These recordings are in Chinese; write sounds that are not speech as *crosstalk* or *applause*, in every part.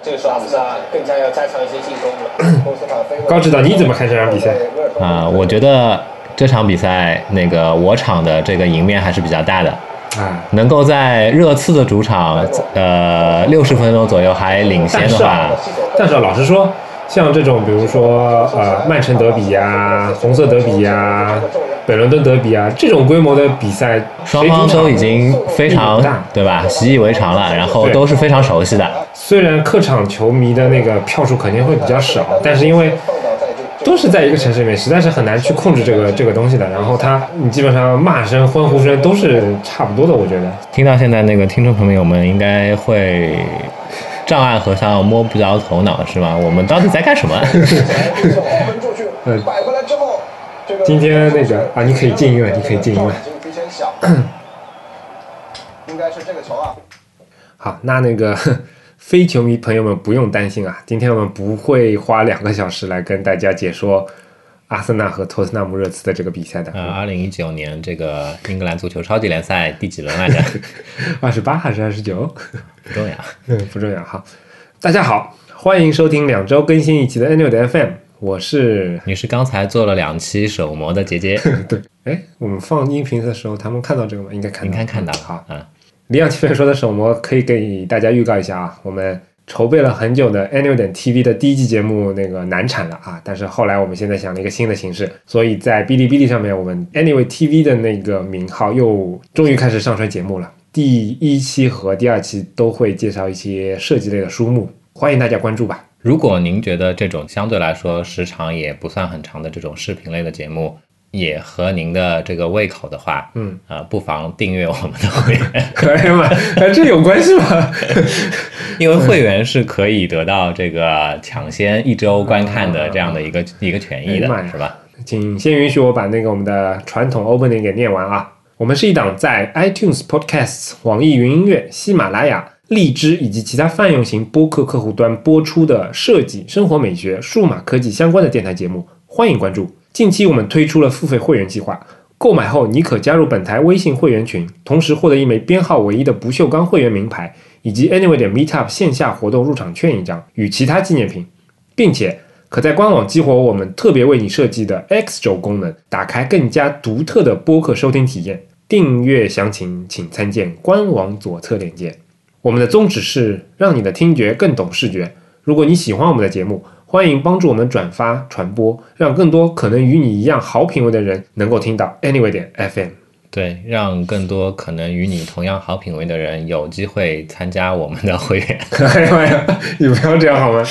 这个时候，阿更加要加强一些进攻了。*clears throat* 高指导，你怎么看这场比赛？啊，我觉得这场比赛那个我场的这个赢面还是比较大的。啊，能够在热刺的主场，呃，六十分钟左右还领先的话，但是老实说，像这种比如说呃曼城德比呀、红色德比呀、北伦敦德比啊这种规模的比赛，双方都已经非常对吧，习以为常了，然后都是非常熟悉的。虽然客场球迷的那个票数肯定会比较少，但是因为。都是在一个城市里面，实在是很难去控制这个这个东西的。然后他，你基本上骂声、欢呼声都是差不多的，我觉得。听到现在那个听众朋友们应该会障碍和尚摸不着头脑，是吗？我们到底在干什么？*laughs* 嗯。今天那个啊，你可以进音乐，你可以进音乐。应该是这个球啊。好，那那个。*laughs* 非球迷朋友们不用担心啊，今天我们不会花两个小时来跟大家解说阿森纳和托特纳姆热刺的这个比赛的。呃，二零一九年这个英格兰足球超级联赛第几轮来着？*laughs* 二十八还是二十九？不重要，嗯，不重要。好，大家好，欢迎收听两周更新一期的 Annual 的 FM，我是你是刚才做了两期手模的杰杰。*laughs* 对，哎，我们放音频的时候，他们看到这个吗？应该看，应该看到。好，嗯。李昂七分说的手模可以给大家预告一下啊，我们筹备了很久的 Annual 点 TV 的第一季节目那个难产了啊，但是后来我们现在想了一个新的形式，所以在哔哩哔哩上面，我们 Anyway TV 的那个名号又终于开始上传节目了。第一期和第二期都会介绍一些设计类的书目，欢迎大家关注吧。如果您觉得这种相对来说时长也不算很长的这种视频类的节目，也合您的这个胃口的话，嗯啊，不妨订阅我们的会员，*laughs* 可以吗？这有关系吗？因为会员是可以得到这个抢先一周观看的这样的一个一个权益的，是吧？请先允许我把那个我们的传统 opening 给念完啊。我们是一档在 iTunes Podcasts、网易云音乐、喜马拉雅、荔枝以及其他泛用型播客客户端播出的设计、生活美学、数码科技相关的电台节目，欢迎关注。近期我们推出了付费会员计划，购买后你可加入本台微信会员群，同时获得一枚编号唯一的不锈钢会员名牌，以及 Anyway 点 Meetup 线下活动入场券一张与其他纪念品，并且可在官网激活我们特别为你设计的 X 轴功能，打开更加独特的播客收听体验。订阅详情请参见官网左侧链接。我们的宗旨是让你的听觉更懂视觉。如果你喜欢我们的节目，欢迎帮助我们转发传播，让更多可能与你一样好品味的人能够听到 Anyway 点 FM。对，让更多可能与你同样好品味的人有机会参加我们的会员。*laughs* 哎呀妈呀，你不要这样好吗？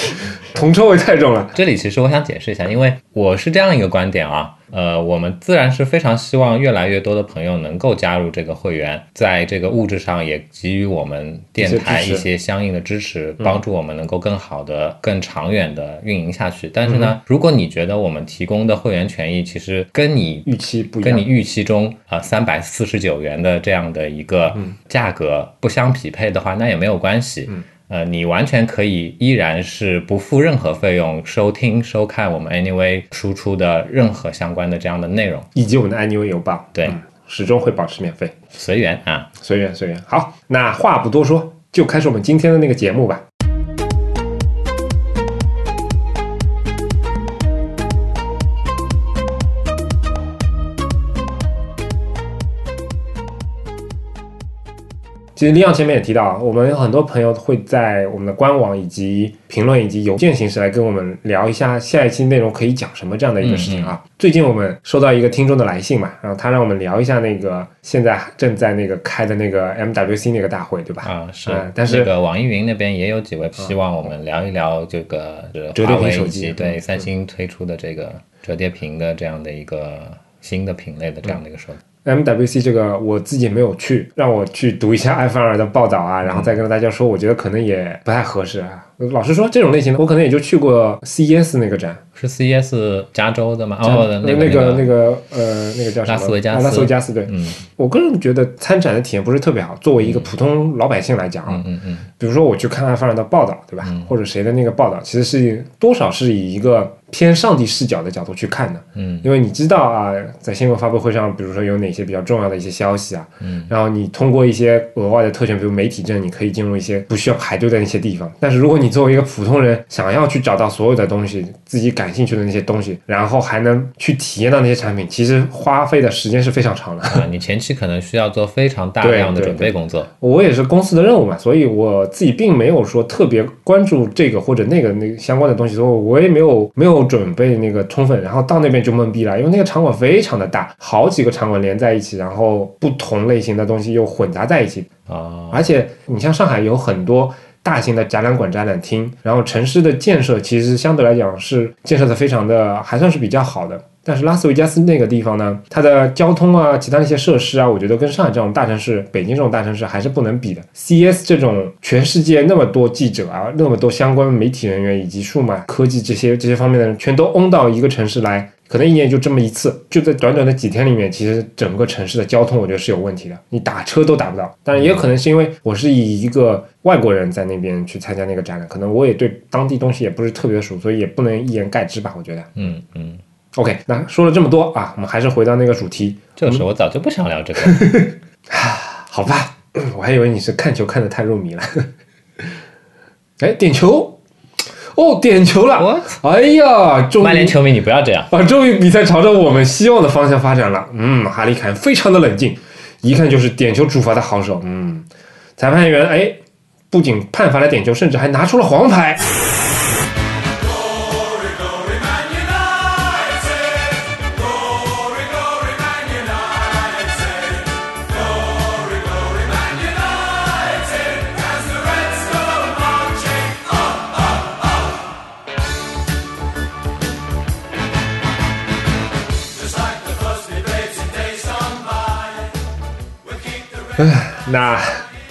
铜臭味太重了。这里其实我想解释一下，因为我是这样一个观点啊。呃，我们自然是非常希望越来越多的朋友能够加入这个会员，在这个物质上也给予我们电台一些相应的支持，帮助我们能够更好的、更长远的运营下去。但是呢，如果你觉得我们提供的会员权益其实跟你预期不跟你预期中啊三百四十九元的这样的一个价格不相匹配的话，那也没有关系。呃，你完全可以依然是不付任何费用收听收看我们 Anyway 输出的任何相关的这样的内容，以及我们的 Anyway 邮报，对，始终会保持免费，随缘啊，随缘随缘。好，那话不多说，就开始我们今天的那个节目吧。其实李昂前面也提到，我们有很多朋友会在我们的官网以及评论以及邮件形式来跟我们聊一下下一期内容可以讲什么这样的一个事情啊。最近我们收到一个听众的来信嘛，然后他让我们聊一下那个现在正在那个开的那个 MWC 那个大会，对吧？啊，是。但是那个网易云那边也有几位希望我们聊一聊这个折叠屏手机，对三星推出的这个折叠屏的这样的一个新的品类的这样的一个手机。MWC 这个我自己没有去，让我去读一下 iPhone 二的报道啊，然后再跟大家说，我觉得可能也不太合适啊。老实说，这种类型的我可能也就去过 CES 那个展，是 CES 加州的吗？哦，那个那个那个呃，那个叫什么？拉斯维加斯。拉斯维加斯对，嗯，我个人觉得参展的体验不是特别好。作为一个普通老百姓来讲啊，嗯嗯，比如说我去看阿凡尔的报道，对吧？或者谁的那个报道，其实是多少是以一个。偏上帝视角的角度去看的，嗯，因为你知道啊，在新闻发布会上，比如说有哪些比较重要的一些消息啊，嗯，然后你通过一些额外的特权，比如媒体证，你可以进入一些不需要排队的那些地方。但是如果你作为一个普通人，想要去找到所有的东西，自己感兴趣的那些东西，然后还能去体验到那些产品，其实花费的时间是非常长的。*laughs* 啊，你前期可能需要做非常大量的准备工作。我也是公司的任务嘛，所以我自己并没有说特别关注这个或者那个那相关的东西，所以我也没有没有准备那个。充分，然后到那边就懵逼了，因为那个场馆非常的大，好几个场馆连在一起，然后不同类型的东西又混杂在一起啊。而且你像上海有很多大型的展览馆、展览厅，然后城市的建设其实相对来讲是建设的非常的还算是比较好的。但是拉斯维加斯那个地方呢，它的交通啊，其他那些设施啊，我觉得跟上海这种大城市、北京这种大城市还是不能比的。C S 这种全世界那么多记者啊，那么多相关媒体人员以及数码科技这些这些方面的人，全都嗡到一个城市来，可能一年就这么一次，就在短短的几天里面，其实整个城市的交通我觉得是有问题的，你打车都打不到。当然也有可能是因为我是以一个外国人在那边去参加那个展览，可能我也对当地东西也不是特别熟，所以也不能一言盖之吧，我觉得。嗯嗯。OK，那说了这么多啊，我们还是回到那个主题。就是我早就不想聊这个。*laughs* 好吧，我还以为你是看球看的太入迷了。*laughs* 哎，点球！哦，点球了！哎呀，曼联球迷，你不要这样啊！终于比赛朝着我们希望的方向发展了。嗯，哈利凯非常的冷静，一看就是点球主罚的好手。嗯，裁判员哎，不仅判罚了点球，甚至还拿出了黄牌。唉，那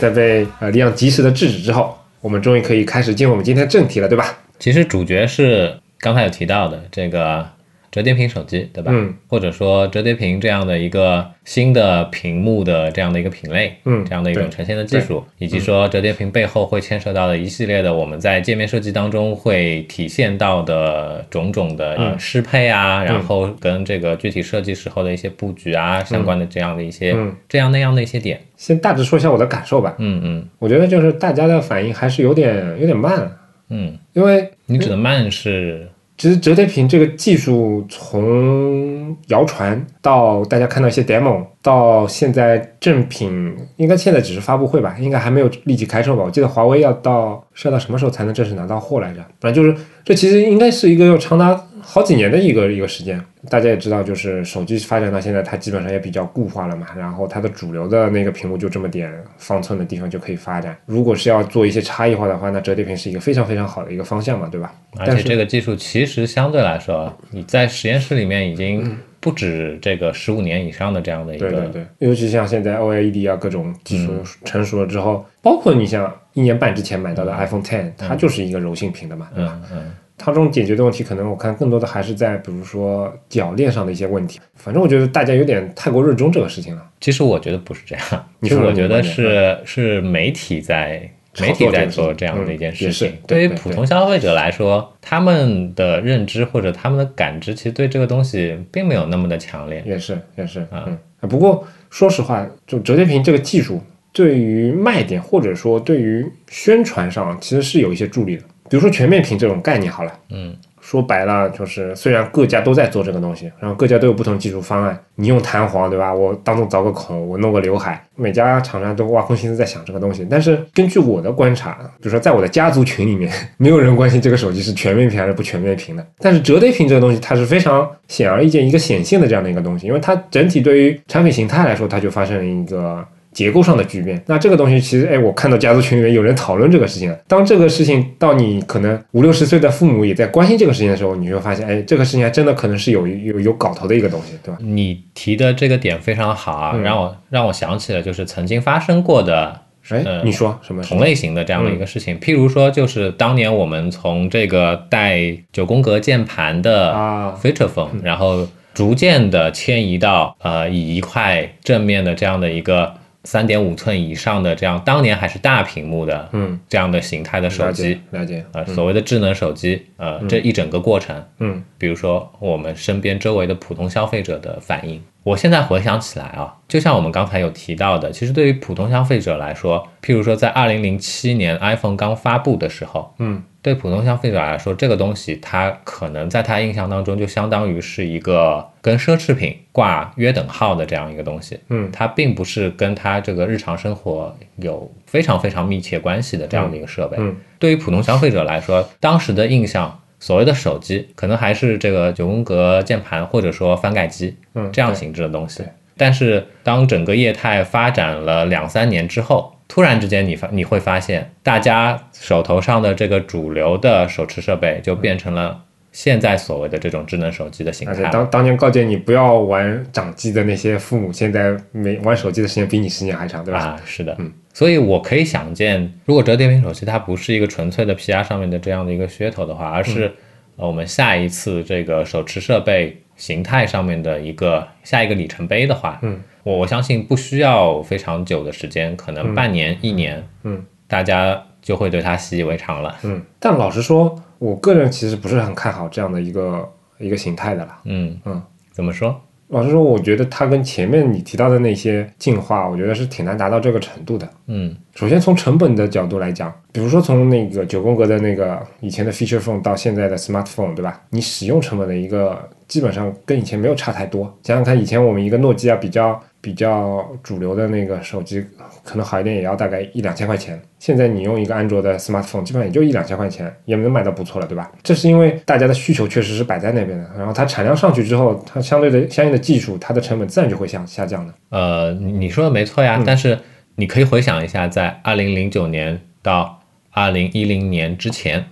在被呃李昂及时的制止之后，我们终于可以开始进入我们今天正题了，对吧？其实主角是刚才有提到的这个。折叠屏手机，对吧？嗯，或者说折叠屏这样的一个新的屏幕的这样的一个品类，嗯，这样的一种呈现的技术，以及说折叠屏背后会牵涉到的一系列的我们在界面设计当中会体现到的种种的适配啊，然后跟这个具体设计时候的一些布局啊相关的这样的一些这样那样的一些点，先大致说一下我的感受吧。嗯嗯，我觉得就是大家的反应还是有点有点慢，嗯，因为你指的慢是。其实折叠屏这个技术从谣传到大家看到一些 demo，到现在正品，应该现在只是发布会吧，应该还没有立即开售吧？我记得华为要到是要到什么时候才能正式拿到货来着？反正就是这其实应该是一个要长达好几年的一个一个时间。大家也知道，就是手机发展到现在，它基本上也比较固化了嘛。然后它的主流的那个屏幕就这么点方寸的地方就可以发展。如果是要做一些差异化的话，那折叠屏是一个非常非常好的一个方向嘛，对吧？而且这个技术其实相对来说，你在实验室里面已经不止这个十五年以上的这样的一个。对对对，尤其像现在 OLED 啊各种技术成熟了之后，包括你像一年半之前买到的 iPhone Ten，它就是一个柔性屏的嘛，对吧？嗯。它这种解决的问题，可能我看更多的还是在比如说铰链上的一些问题。反正我觉得大家有点太过热衷这个事情了。其实我觉得不是这样，其实我觉得是是媒体在媒体在做这样的一件事情。对于普通消费者来说，他们的认知或者他们的感知，其实对这个东西并没有那么的强烈。也是也是啊。不过说实话，就折叠屏这个技术，对于卖点或者说对于宣传上，其实是有一些助力的。比如说全面屏这种概念好了，嗯，说白了就是虽然各家都在做这个东西，然后各家都有不同技术方案，你用弹簧对吧？我当中凿个孔，我弄个刘海，每家厂商都挖空心思在想这个东西。但是根据我的观察，比如说在我的家族群里面，没有人关心这个手机是全面屏还是不全面屏的。但是折叠屏这个东西，它是非常显而易见一个显性的这样的一个东西，因为它整体对于产品形态来说，它就发生了一个。结构上的巨变，那这个东西其实，哎，我看到家族群里面有人讨论这个事情了。当这个事情到你可能五六十岁的父母也在关心这个事情的时候，你就发现，哎，这个事情还真的可能是有有有搞头的一个东西，对吧？你提的这个点非常好啊，让我让我想起了就是曾经发生过的哎，呃你说什么？同类型的这样的一个事情。譬如说，就是当年我们从这个带九宫格键盘的啊 Feature Phone，、然后逐渐的迁移到呃以一块正面的这样的一个三点五寸以上的这样当年还是大屏幕的嗯。这样的形态的手了机解。了解，呃，所谓的智能手机，呃，这一整个过程，嗯。比如说我们身边周围的普通消费者的反应，我现在回想起来啊，就像我们刚才有提到的，其实对于普通消费者来说，譬如说在二零零七年 iPhone 刚发布的时候，嗯对普通消费者来说，这个东西它可能在他印象当中就相当于是一个跟奢侈品挂约等号的这样一个东西，嗯它并不是跟他这个日常生活有非常非常密切关系的这样的一个设备。嗯对于普通消费者来说，当时的印象，所谓的手机可能还是这个九宫格键盘或者说翻盖机，嗯，这样形制的东西。但是当整个业态发展了两三年之后，突然之间你发你会发现，大家手头上的这个主流的手持设备就变成了现在所谓的这种智能手机的形态而且态。当当年告诫你不要玩掌机的那些父母，现在没玩手机的时间比你时间还长，对吧？啊，是的，嗯，所以我可以想见，如果折叠屏手机它不是一个纯粹的 PR 上面的这样的一个噱头的话，而嗯是、呃我们下一次这个手持设备形态上面的一个下一个里程碑的话，嗯，我我相信不需要非常久的时间，可能半年、一年，嗯，大家就会对它习以为常了。嗯，但老实说，我个人其实不是很看好这样的一个一个形态的啦。嗯嗯，怎么说？老实说，我觉得它跟前面你提到的那些进化，我觉得是挺难达到这个程度的。嗯首先从成本的角度来讲，比如说从那个九宫格的那个以前的 feature phone 到现在的 smartphone，对吧？你使用成本的一个基本上跟以前没有差太多。想想看，以前我们一个诺基亚比较比较主流的那个手机，可能好一点也要大概一两千块钱。现在你用一个安卓的 smartphone，基本上也就一两千块钱，也能买到不错了，对吧？这是因为大家的需求确实是摆在那边的，然后它产量上去之后，它相对的相应的技术，它的成本自然就会下下降的。呃，你你说的没错呀，嗯但是你可以回想一下，在二零零九年到二零一零年之前，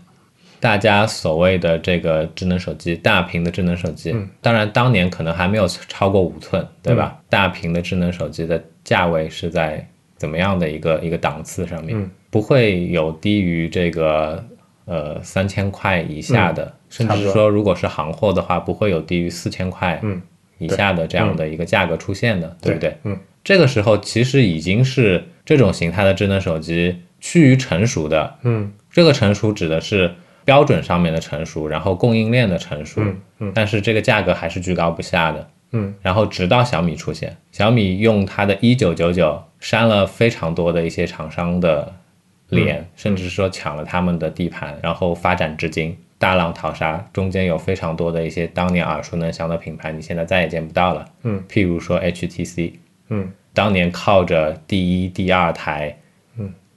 大家所谓的这个智能手机，大屏的智能手机，嗯当然当年可能还没有超过五寸，对吧？大屏的智能手机的价位是在怎么样的一个一个档次上面？嗯不会有低于这个呃三千块以下的，甚至说如果是行货的话，不会有低于四千块嗯以下的这样的一个价格出现的，对不对？嗯这个时候其实已经是这种形态的智能手机趋于成熟的。嗯这个成熟指的是标准上面的成熟，然后供应链的成熟。嗯嗯但是这个价格还是居高不下的。嗯然后直到小米出现，小米用它的一九九九删了非常多的一些厂商的脸，甚至说抢了他们的地盘，然后发展至今。大浪淘沙，中间有非常多的一些当年耳熟能详的品牌，你现在再也见不到了。嗯，譬如说 HTC，嗯当年靠着第一、第二台，嗯，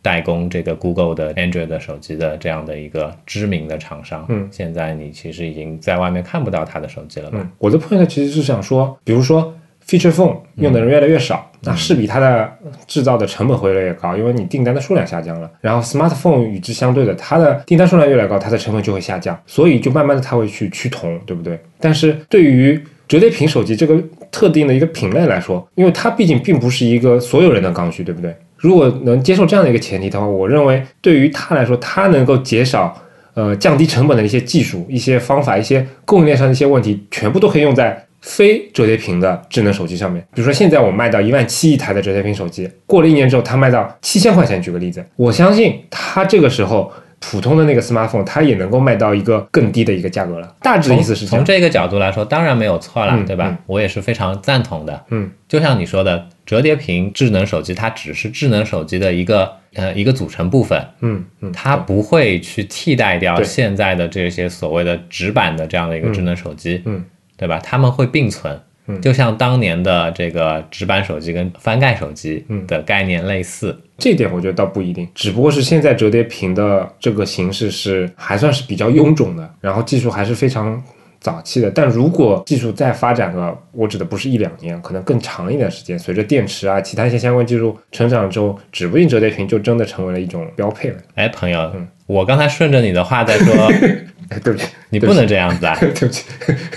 代工这个 Google 的 Android 的手机的这样的一个知名的厂商，嗯现在你其实已经在外面看不到它的手机了吧？嗯，我的 point 其实是想说，比如说 feature phone 用的人越来越少，那势必它的制造的成本会越来越高，因为你订单的数量下降了。然后 smartphone 与之相对的，它的订单数量越来越高，它的成本就会下降，所以就慢慢的它会去趋同，对不对？但是对于折叠屏手机这个特定的一个品类来说，因为它毕竟并不是一个所有人的刚需，对不对？如果能接受这样的一个前提的话，我认为对于他来说，他能够减少呃降低成本的一些技术、一些方法、一些供应链上的一些问题，全部都可以用在非折叠屏的智能手机上面。比如说，现在我卖到一万七一台的折叠屏手机，过了一年之后，它卖到七千块钱，举个例子，我相信它这个时候。普通的那个 smartphone，它也能够卖到一个更低的一个价格了。大致的意思是。从这个角度来说，当然没有错了，嗯对吧？嗯我也是非常赞同的。嗯，就像你说的，折叠屏智能手机它只是智能手机的一个呃一个组成部分，嗯嗯，它不会去替代掉现在的这些所谓的直板的这样的一个智能手机，嗯。对吧？它们会并存。嗯。就像当年的这个直板手机跟翻盖手机嗯。的概念类似，这点我觉得倒不一定，只不过是现在折叠屏的这个形式是还算是比较臃肿的，然后技术还是非常早期的。但如果技术再发展了，我指的不是一两年，可能更长一点时间，随着电池啊、其他一些相关技术成长之后，指不定折叠屏就真的成为了一种标配了。哎，朋友，嗯我刚才顺着你的话在说，*laughs* 哎，对不起，你不能这样子啊！*laughs* 对不起，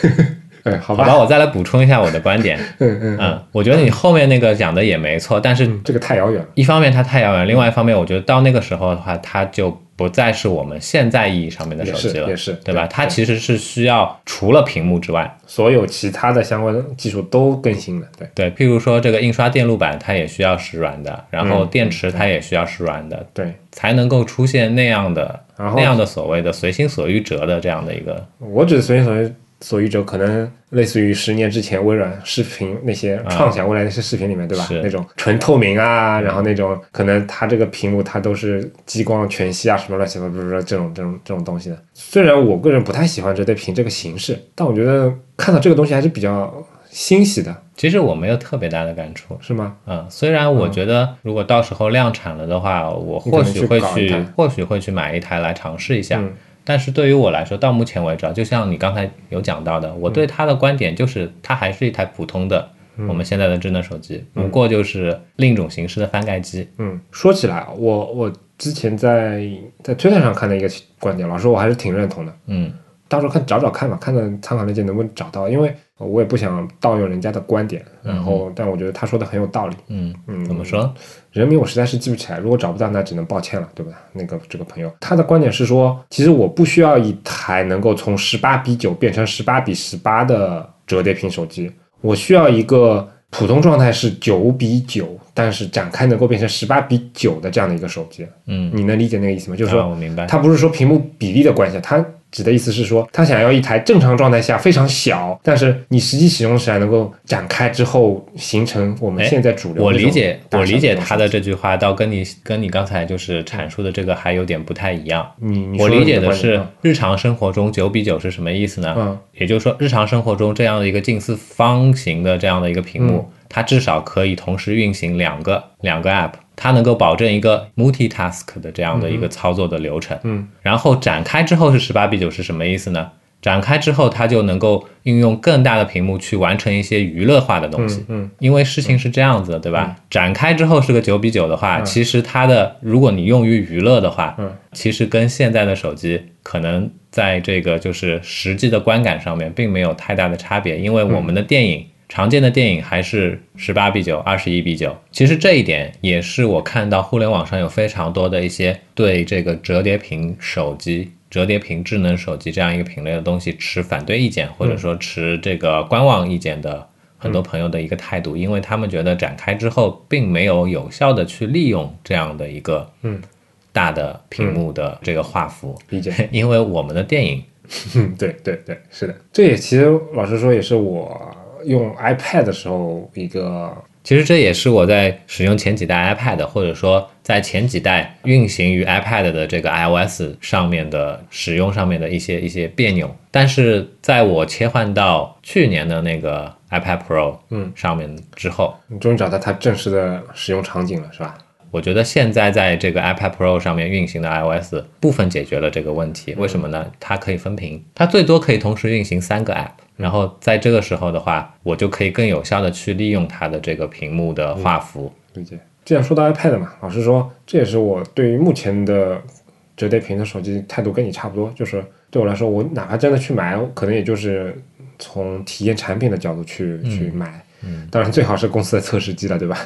*laughs* 哎，好好吧，我再来补充一下我的观点。嗯嗯嗯，我觉得你后面那个讲的也没错，但是这个太遥远了。一方面它太遥远，另外一方面我觉得到那个时候的话，它就不再是我们现在意义上面的手机了，也是，对吧？它其实是需要除了屏幕之外，所有其他的相关技术都更新了。对对，譬如说这个印刷电路板，它也需要是软的，然后电池它也需要是软的，对，才能够出现那样的然后那样的所谓的随心所欲折的这样的一个。我指的随心所欲所以者，可能类似于十年之前微软视频那些创想未来那些视频里面，对吧？是那种纯透明啊，然后那种可能它这个屏幕它都是激光全息啊，什么乱七八糟这种这种这种东西的。虽然我个人不太喜欢折叠屏这个形式，但我觉得看到这个东西还是比较欣喜的，其实我没有特别大的感触，是吗？嗯，虽然我觉得如果到时候量产了的话，我或许会去或许会去买一台来尝试一下。嗯但是对于我来说，到目前为止啊，就像你刚才有讲到的，我对它的观点就是，它还是一台普通的我们现在的智能手机，不过就是另一种形式的翻盖机。嗯，说起来啊，我我之前在在推特上看到一个观点，老师我还是挺认同的。嗯到时候看找找看吧，看看参考链接能不能找到，因为我也不想盗用人家的观点，然后、但我觉得他说的很有道理。嗯，嗯，怎么说？人名我实在是记不起来，如果找不到，那只能抱歉了，对吧？那个这个朋友，他的观点是说，其实我不需要一台能够从十八比九变成十八比十八的折叠屏手机，我需要一个普通状态是九比九，但是展开能够变成十八比九的这样的一个手机。嗯，你能理解那个意思吗？就是说，啊我明白。它不是说屏幕比例的关系，它指的意思是说，他想要一台正常状态下非常小，但是你实际使用起来能够展开之后形成我们哎现在主流我理解，我理解他的这句话，倒跟你跟你刚才就是阐述的这个还有点不太一样。你你我理解的是日常生活中九比九是什么意思呢？嗯也就是说，日常生活中这样的一个近似方形的这样的一个屏幕，它至少可以同时运行两个两个 app，它能够保证一个 multitask 的这样的一个操作的流程。嗯，然后展开之后是十八比九是什么意思呢？展开之后，它就能够运用更大的屏幕去完成一些娱乐化的东西。嗯因为事情是这样子的，对吧？展开之后是个九比九的话，其实它的如果你用于娱乐的话，嗯其实跟现在的手机可能在这个就是实际的观感上面并没有太大的差别，因为我们的电影。常见的电影还是十八比九、二十一比九。其实这一点也是我看到互联网上有非常多的一些对这个折叠屏手机、折叠屏智能手机这样一个品类的东西持反对意见，或者说持这个观望意见的很多朋友的一个态度，因为他们觉得展开之后并没有有效的去利用这样的一个嗯大的屏幕的这个画幅，理解。*laughs* 因为我们的电影 *laughs* 嗯，对对对，是的，这也其实老实说也是我用 iPad 的时候一个其实这也是我在使用前几代 iPad，或者说在前几代运行于 iPad 的这个 iOS 上面的使用上面的一些一些别扭。但是在我切换到去年的那个 iPad Pro 嗯上面之后，你终于找到它正式的使用场景了，是吧？我觉得现在在这个 iPad Pro 上面运行的 iOS 部分解决了这个问题。为什么呢？它可以分屏，它最多可以同时运行三个 App。然后在这个时候的话，我就可以更有效的去利用它的这个屏幕的画幅。理解。既然说到 iPad 嘛，老实说，这也是我对于目前的折叠屏的手机态度跟你差不多，就是对我来说，我哪怕真的去买，可能也就是从体验产品的角度去、去买。嗯，当然最好是公司的测试机了，对吧？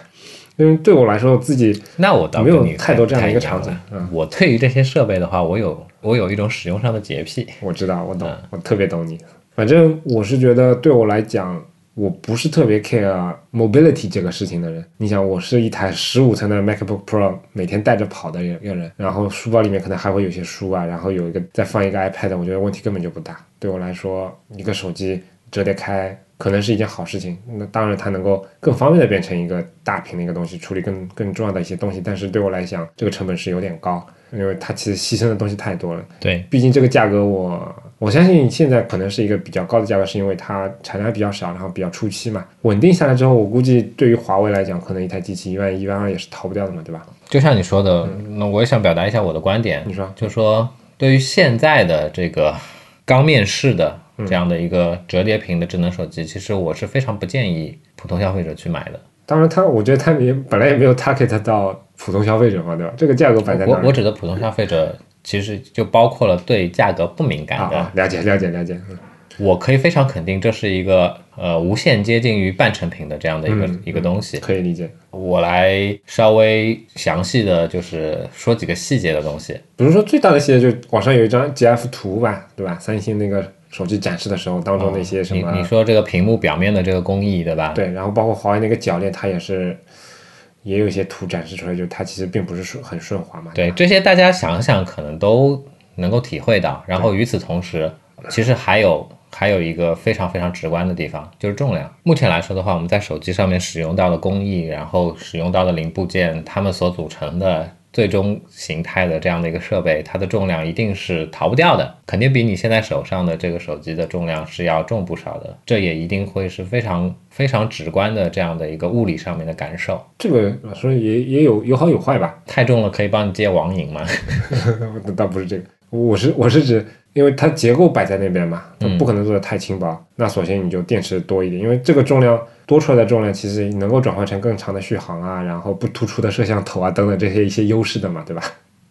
因为对我来说，自己那我倒没有你太多这样的一个场景嗯我对于这些设备的话，我有我有一种使用上的洁癖。我知道，我懂，嗯我特别懂你。反正我是觉得，对我来讲，我不是特别 care mobility 这个事情的人。你想，我是一台十五寸的 MacBook Pro，每天带着跑的一个人，然后书包里面可能还会有些书啊，然后有一个再放一个 iPad，我觉得问题根本就不大。对我来说，一个手机折叠开可能是一件好事情。那当然，它能够更方便的变成一个大屏的一个东西，处理更更重要的一些东西。但是对我来讲，这个成本是有点高，因为它其实牺牲的东西太多了。对，毕竟这个价格我，我相信现在可能是一个比较高的价格，是因为它产量比较少，然后比较初期嘛。稳定下来之后，我估计对于华为来讲，可能一台机器一万一万二也是逃不掉的嘛，对吧？就像你说的，那我也想表达一下我的观点。你说，就说对于现在的这个刚面世的这样的一个折叠屏的智能手机，其实我是非常不建议普通消费者去买的。当然它，我觉得它也本来也没有 target 到普通消费者嘛，对吧？这个价格摆在我我指的普通消费者，其实就包括了对价格不敏感的。了解了解了解。嗯我可以非常肯定，这是一个呃无限接近于半成品的这样的一个、嗯一个东西。可以理解。我来稍微详细的就是说几个细节的东西。比如说最大的细节，就是网上有一张 GF 图吧，对吧？三星那个手机展示的时候，当中那些什么，你你说这个屏幕表面的这个工艺，对吧？对，然后包括华为那个铰链，它也是也有一些图展示出来，就它其实并不是顺很顺滑嘛。对，这些大家想想可能都能够体会到。然后与此同时，其实还有还有一个非常非常直观的地方，就是重量。目前来说的话，我们在手机上面使用到的工艺，然后使用到的零部件，它们所组成的最终形态的这样的一个设备，它的重量一定是逃不掉的，肯定比你现在手上的这个手机的重量是要重不少的。这也一定会是非常非常直观的这样的一个物理上面的感受。这个老师也也有有好有坏吧。太重了可以帮你接网瘾吗？那倒不是这个，我是我是指，因为它结构摆在那边嘛，它嗯不可能做的太轻薄。那首先你就电池多一点，因为这个重量多出来的重量，其实能够转换成更长的续航啊，然后不突出的摄像头啊等等这些一些优势的嘛，对吧？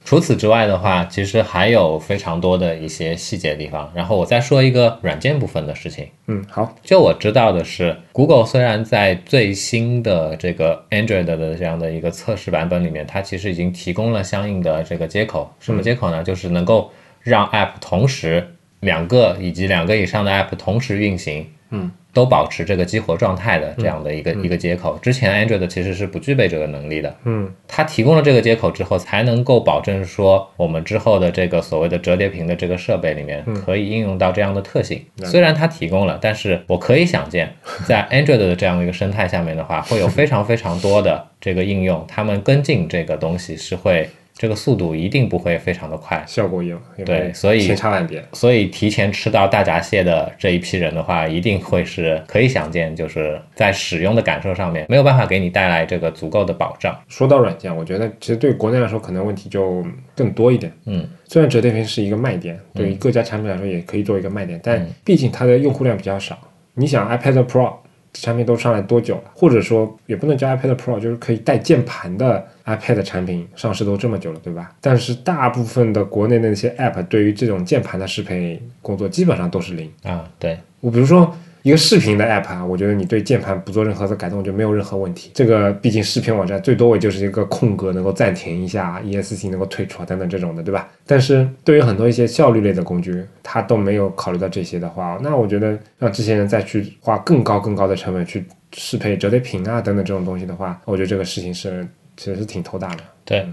除此之外的话，其实还有非常多的一些细节地方。然后我再说一个软件部分的事情。嗯，好，就我知道的是，Google 虽然在最新的这个 Android 的这样的一个测试版本里面，它其实已经提供了相应的这个接口。什么接口呢？就是能够让 App 同时两个以及两个以上的 App 同时运行，嗯，都保持这个激活状态的这样的一个、一个接口。之前 Android 其实是不具备这个能力的。嗯，它提供了这个接口之后，才能够保证说我们之后的这个所谓的折叠屏的这个设备里面可以应用到这样的特性。虽然它提供了，但是我可以想见，*laughs* 在 Android 的这样的一个生态下面的话，会有非常非常多的这个应用，他们跟进这个东西是会这个速度一定不会非常的快。效果有也会对所以千差万别。所以提前吃到大闸蟹的这一批人的话，一定会是可以想见，就是在使用的感受上面没有办法给你带来这个足够的保障。说到软件，我觉得其实对国内来说，可能问题就更多一点。嗯，虽然折叠屏是一个卖点，对于各家产品来说也可以做一个卖点，嗯但毕竟它的用户量比较少。你想 iPad Pro 产品都上来多久了？或者说也不能叫 iPad Pro，就是可以带键盘的 iPad 产品上市都这么久了，对吧？但是大部分的国内的那些 App 对于这种键盘的适配工作基本上都是零。啊，对，我比如说一个视频的 app 啊，我觉得你对键盘不做任何的改动就没有任何问题。这个毕竟视频网站最多也就是一个空格能够暂停一下，ESC 能够退出啊等等这种的，对吧？但是对于很多一些效率类的工具，它都没有考虑到这些的话，那我觉得让这些人再去花更高更高的成本去适配折叠屏啊等等这种东西的话，我觉得这个事情是其实是挺头大的。对。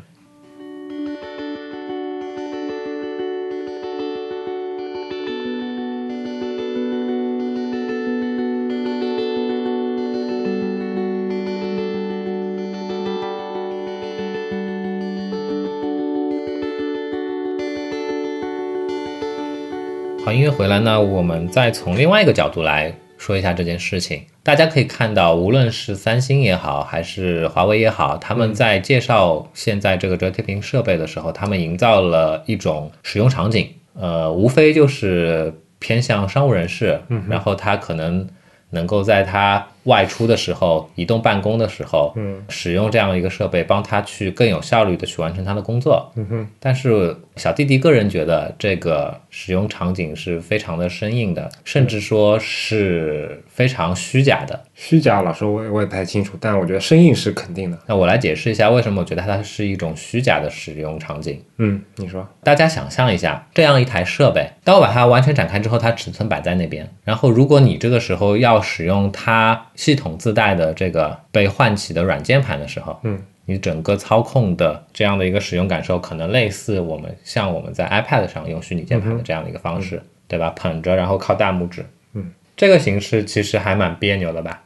好，音乐回来呢，我们再从另外一个角度来说一下这件事情。大家可以看到，无论是三星也好，还是华为也好，他们在介绍现在这个折叠屏设备的时候，他们营造了一种使用场景，呃，无非就是偏向商务人士，然后他可能能够在他外出的时候、移动办公的时候，嗯，使用这样一个设备，帮他去更有效率的去完成他的工作。嗯哼，但是小弟弟个人觉得这个使用场景是非常的生硬的，甚至说是非常虚假的。虚假老师我也我也不太清楚，但我觉得生硬是肯定的。那我来解释一下为什么我觉得它是一种虚假的使用场景。嗯，你说，大家想象一下，这样一台设备，当我把它完全展开之后，它尺寸摆在那边，然后如果你这个时候要使用它系统自带的这个被唤起的软键盘的时候，嗯，你整个操控的这样的一个使用感受，可能类似我们像我们在 iPad 上用虚拟键盘的这样的一个方式，对吧？捧着，然后靠大拇指，嗯，这个形式其实还蛮别扭的吧？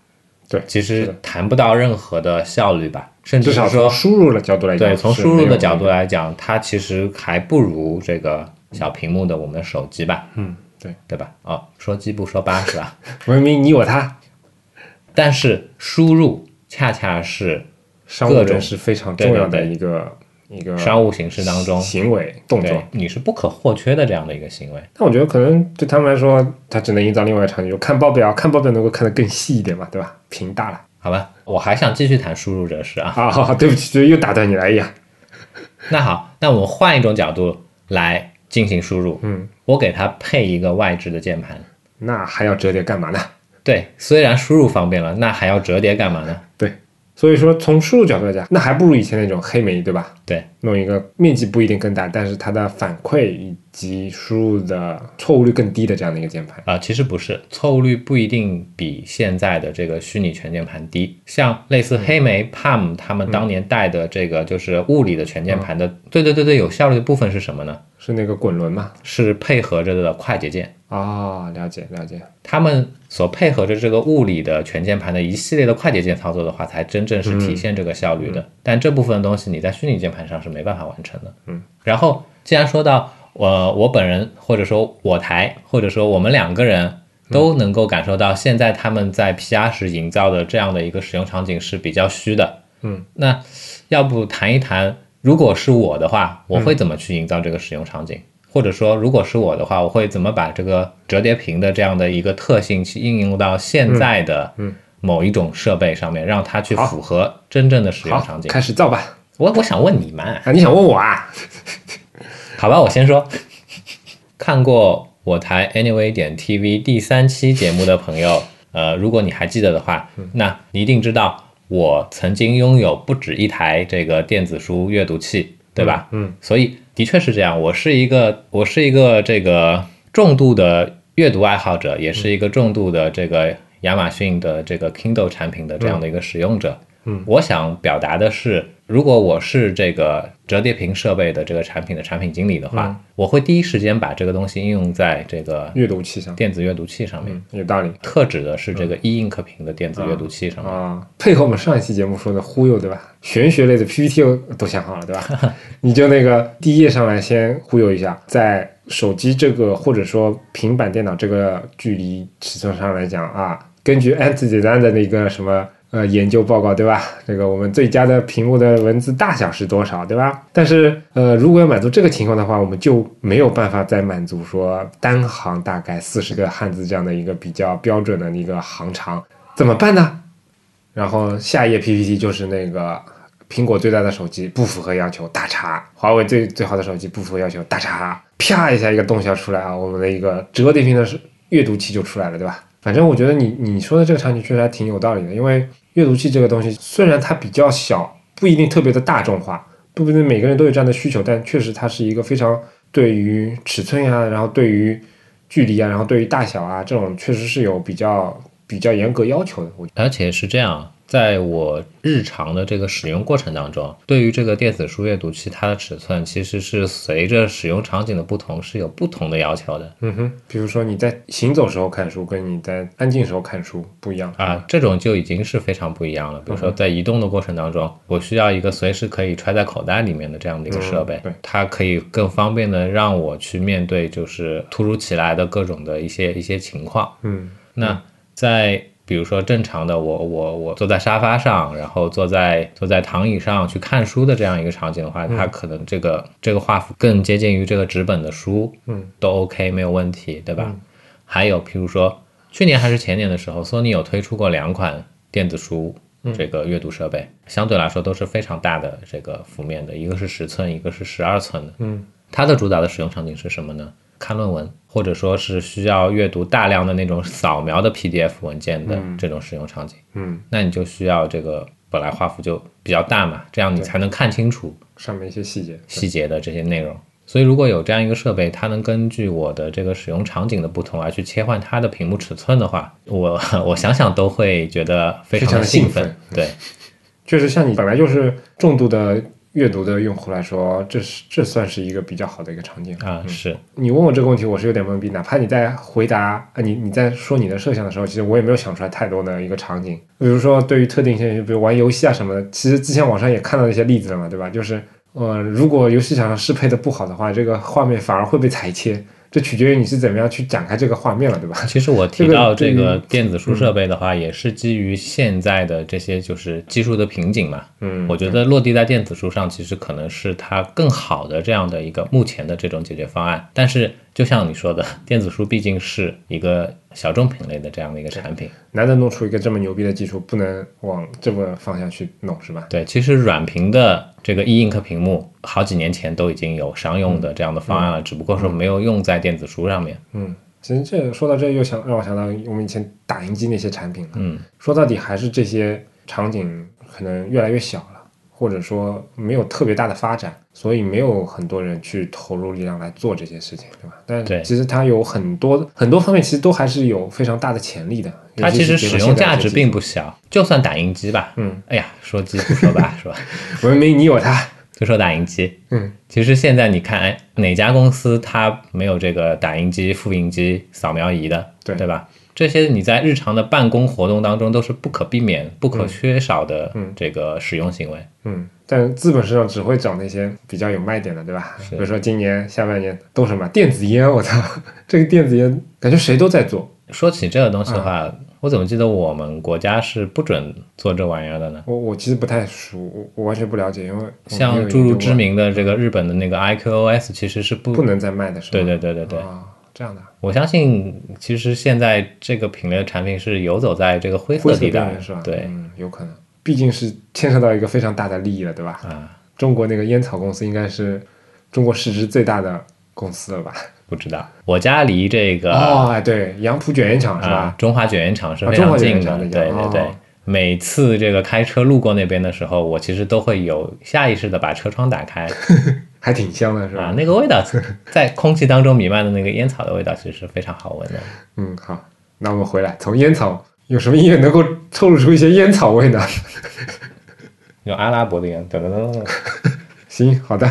对其实谈不到任何的效率吧，甚至至少是说输入的角度来讲，对，从输入的角度来讲，它其实还不如这个小屏幕的我们的手机吧，嗯，对，对吧？哦，说鸡不说八是吧？*laughs* 文明你我他，但是输入恰恰是商务人是非常重要的一个一个商务形式当中，行为动作。你是不可或缺的这样的一个行为。但我觉得可能对他们来说，他只能营造另外一个场景，就看报表，看报表能够看得更细一点嘛，对吧？屏大了好吧，我还想继续谈输入这事啊。*laughs* 啊，好好，对不起，就又打断你了，哎呀，*laughs* 那好，那我们换一种角度来进行输入。嗯，我给它配一个外置的键盘，那还要折叠干嘛呢？对，虽然输入方便了，那还要折叠干嘛呢？对，所以说从输入角度来讲，那还不如以前那种黑莓，对吧？对，弄一个面积不一定更大，但是它的反馈以及输入的错误率更低的这样的一个键盘。啊、其实不是，错误率不一定比现在的这个虚拟全键盘低。像类似黑莓、Palm 他们当年带的这个就是物理的全键盘的，对对对对，有效率的部分是什么呢？是那个滚轮嘛？是配合着的快捷键。啊、了解了解。他们所配合着这个物理的全键盘的一系列的快捷键操作的话，才真正是体现这个效率的。但这部分东西你在虚拟键盘上是没办法完成的。嗯，然后既然说到我我本人或者说我台或者说我们两个人都能够感受到，现在他们在 PR 时营造的这样的一个使用场景是比较虚的。嗯，那要不谈一谈，如果是我的话，我会怎么去营造这个使用场景？或者说，如果是我的话，我会怎么把这个折叠屏的这样的一个特性去应用到现在的某一种设备上面，让它去符合真正的使用场，景？开始造吧。我我想问你们，啊，你想问我啊？*laughs* 好吧，我先说，看过我台 Anyway 点 TV 第三期节目的朋友，呃，如果你还记得的话，那你一定知道我曾经拥有不止一台这个电子书阅读器，对吧？嗯，所以的确是这样，我是一个我是一个这个重度的阅读爱好者，也是一个重度的这个亚马逊的这个 Kindle 产品的这样的一个使用者。嗯，我想表达的是，如果我是这个折叠屏设备的这个产品的产品经理的话，我会第一时间把这个东西应用在这个阅读器上，电子阅读器上面，嗯，有道理特指的是这个 e ink 屏的电子阅读器上面。啊。配合我们上一期节目说的忽悠，对吧？玄学类的 PPT 都想好了，对吧？*laughs* 你就那个第一页上来先忽悠一下，在手机这个或者说平板电脑这个距离尺寸上来讲啊，根据安子简单的那个什么。呃，研究报告对吧？这个我们最佳的屏幕的文字大小是多少，对吧？但是呃，如果要满足这个情况的话，我们就没有办法再满足说单行大概四十个汉字这样的一个比较标准的一个行长，怎么办呢？然后下一页 PPT 就是那个苹果最大的手机不符合要求，大叉；华为最最好的手机不符合要求，大叉。啪一下一个动效出来啊，我们的一个折叠屏的阅读器就出来了，对吧？反正我觉得你你说的这个场景确实还挺有道理的，因为阅读器这个东西虽然它比较小，不一定特别的大众化，不一定每个人都有这样的需求，但确实它是一个非常对于尺寸呀，然后对于距离啊，然后对于大小啊这种确实是有比较比较严格要求的。我而且是这样，在我日常的这个使用过程当中，对于这个电子书阅读器，它的尺寸其实是随着使用场景的不同是有不同的要求的，嗯哼，比如说你在行走时候看书，跟你在安静时候看书不一样啊，这种就已经是非常不一样了。比如说在移动的过程当中，我需要一个随时可以揣在口袋里面的这样的一个设备，嗯对。它可以更方便的让我去面对就是突如其来的各种的一些一些情况。嗯。那在比如说正常的我我我坐在沙发上，然后坐在坐在躺椅上去看书的这样一个场景的话，它可能这个这个画幅更接近于这个纸本的书，嗯，都 OK 没有问题，对吧？还有譬如说去年还是前年的时候，索尼有推出过两款电子书。这个阅读设备相对来说都是非常大的这个幅面的，一个是十寸，一个是十二寸的。嗯，它的主打的使用场景是什么呢？看论文，或者说是需要阅读大量的那种扫描的 PDF 文件的这种使用场景，嗯，那你就需要这个本来画幅就比较大嘛，这样你才能看清楚上面一些细节，细节的这些内容。所以如果有这样一个设备，它能根据我的这个使用场景的不同而去切换它的屏幕尺寸的话，我 *laughs* 我想想都会觉得非非常的兴奋对，确实像你本来就是重度的阅读的用户来说，这是这算是一个比较好的一个场景啊，是你问我这个问题，我是有点懵逼。哪怕你在回答啊，你你在说你的设想的时候，其实我也没有想出来太多的一个场景。比如说对于特定一些，比如玩游戏啊什么的，其实之前网上也看到一些例子了嘛，对吧？就是呃，如果游戏场上适配的不好的话，这个画面反而会被裁切，这取决于你是怎么样去展开这个画面了，对吧？*laughs* 其实我提到这个电子书设备的话，也是基于现在的这些就是技术的瓶颈嘛。嗯，我觉得落地在电子书上，其实可能是它更好的这样的一个目前的这种解决方案。但是就像你说的，电子书毕竟是一个小众品类的这样的一个产品。难得弄出一个这么牛逼的技术，不能往这么方向去弄，是吧？对，其实软屏的这个 e ink 屏幕，好几年前都已经有商用的这样的方案了，只不过说没有用在电子书上面。嗯，其实这说到这又想让我想到我们以前打印机那些产品了。嗯，说到底还是这些场景可能越来越小了，或者说没有特别大的发展，所以没有很多人去投入力量来做这些事情，对吧？但对其实它有很多很多方面，其实都还是有非常大的潜力的。它其实使用价值并不，小，就算打印机吧。嗯，哎呀，说鸡不说吧是吧？文明你有它，就说打印机，嗯，其实现在你看，哎，哪家公司它没有这个打印机、复印机、扫描仪的，对对吧？这些你在日常的办公活动当中都是不可避免、不可缺少的嗯这个使用行为。嗯，但资本市场只会找那些比较有卖点的，对吧？比如说今年下半年都什么电子烟，我操，这个电子烟感觉谁都在做。说起这个东西的啊话，我怎么记得我们国家是不准做这玩意儿的呢？我我其实不太熟，我我完全不了解，因为像诸如知名的这个日本的那个 IQOS，其实是不不能再卖的是吗？对对对对对。啊，这样的我相信，其实现在这个品类的产品是游走在这个灰灰色色地带是吧？对嗯，有可能，毕竟是牵涉到一个非常大的利益了，对吧？啊，中国那个烟草公司应该是中国市值最大的公司了吧？不知道。我家离这个哦，哎，对，杨浦卷烟厂是啊吧？中华卷烟厂是啊非常近中华卷烟厂对对对哦。每次这个开车路过那边的时候，我其实都会有下意识的把车窗打开 *laughs* 还挺香的是吧？啊，那个味道在空气当中弥漫的那个烟草的味道，其实是非常好闻的。嗯，好，那我们回来，从烟草有什么音乐能够透露出一些烟草味呢？有阿拉伯的烟，等等等等。*laughs* 行，好的。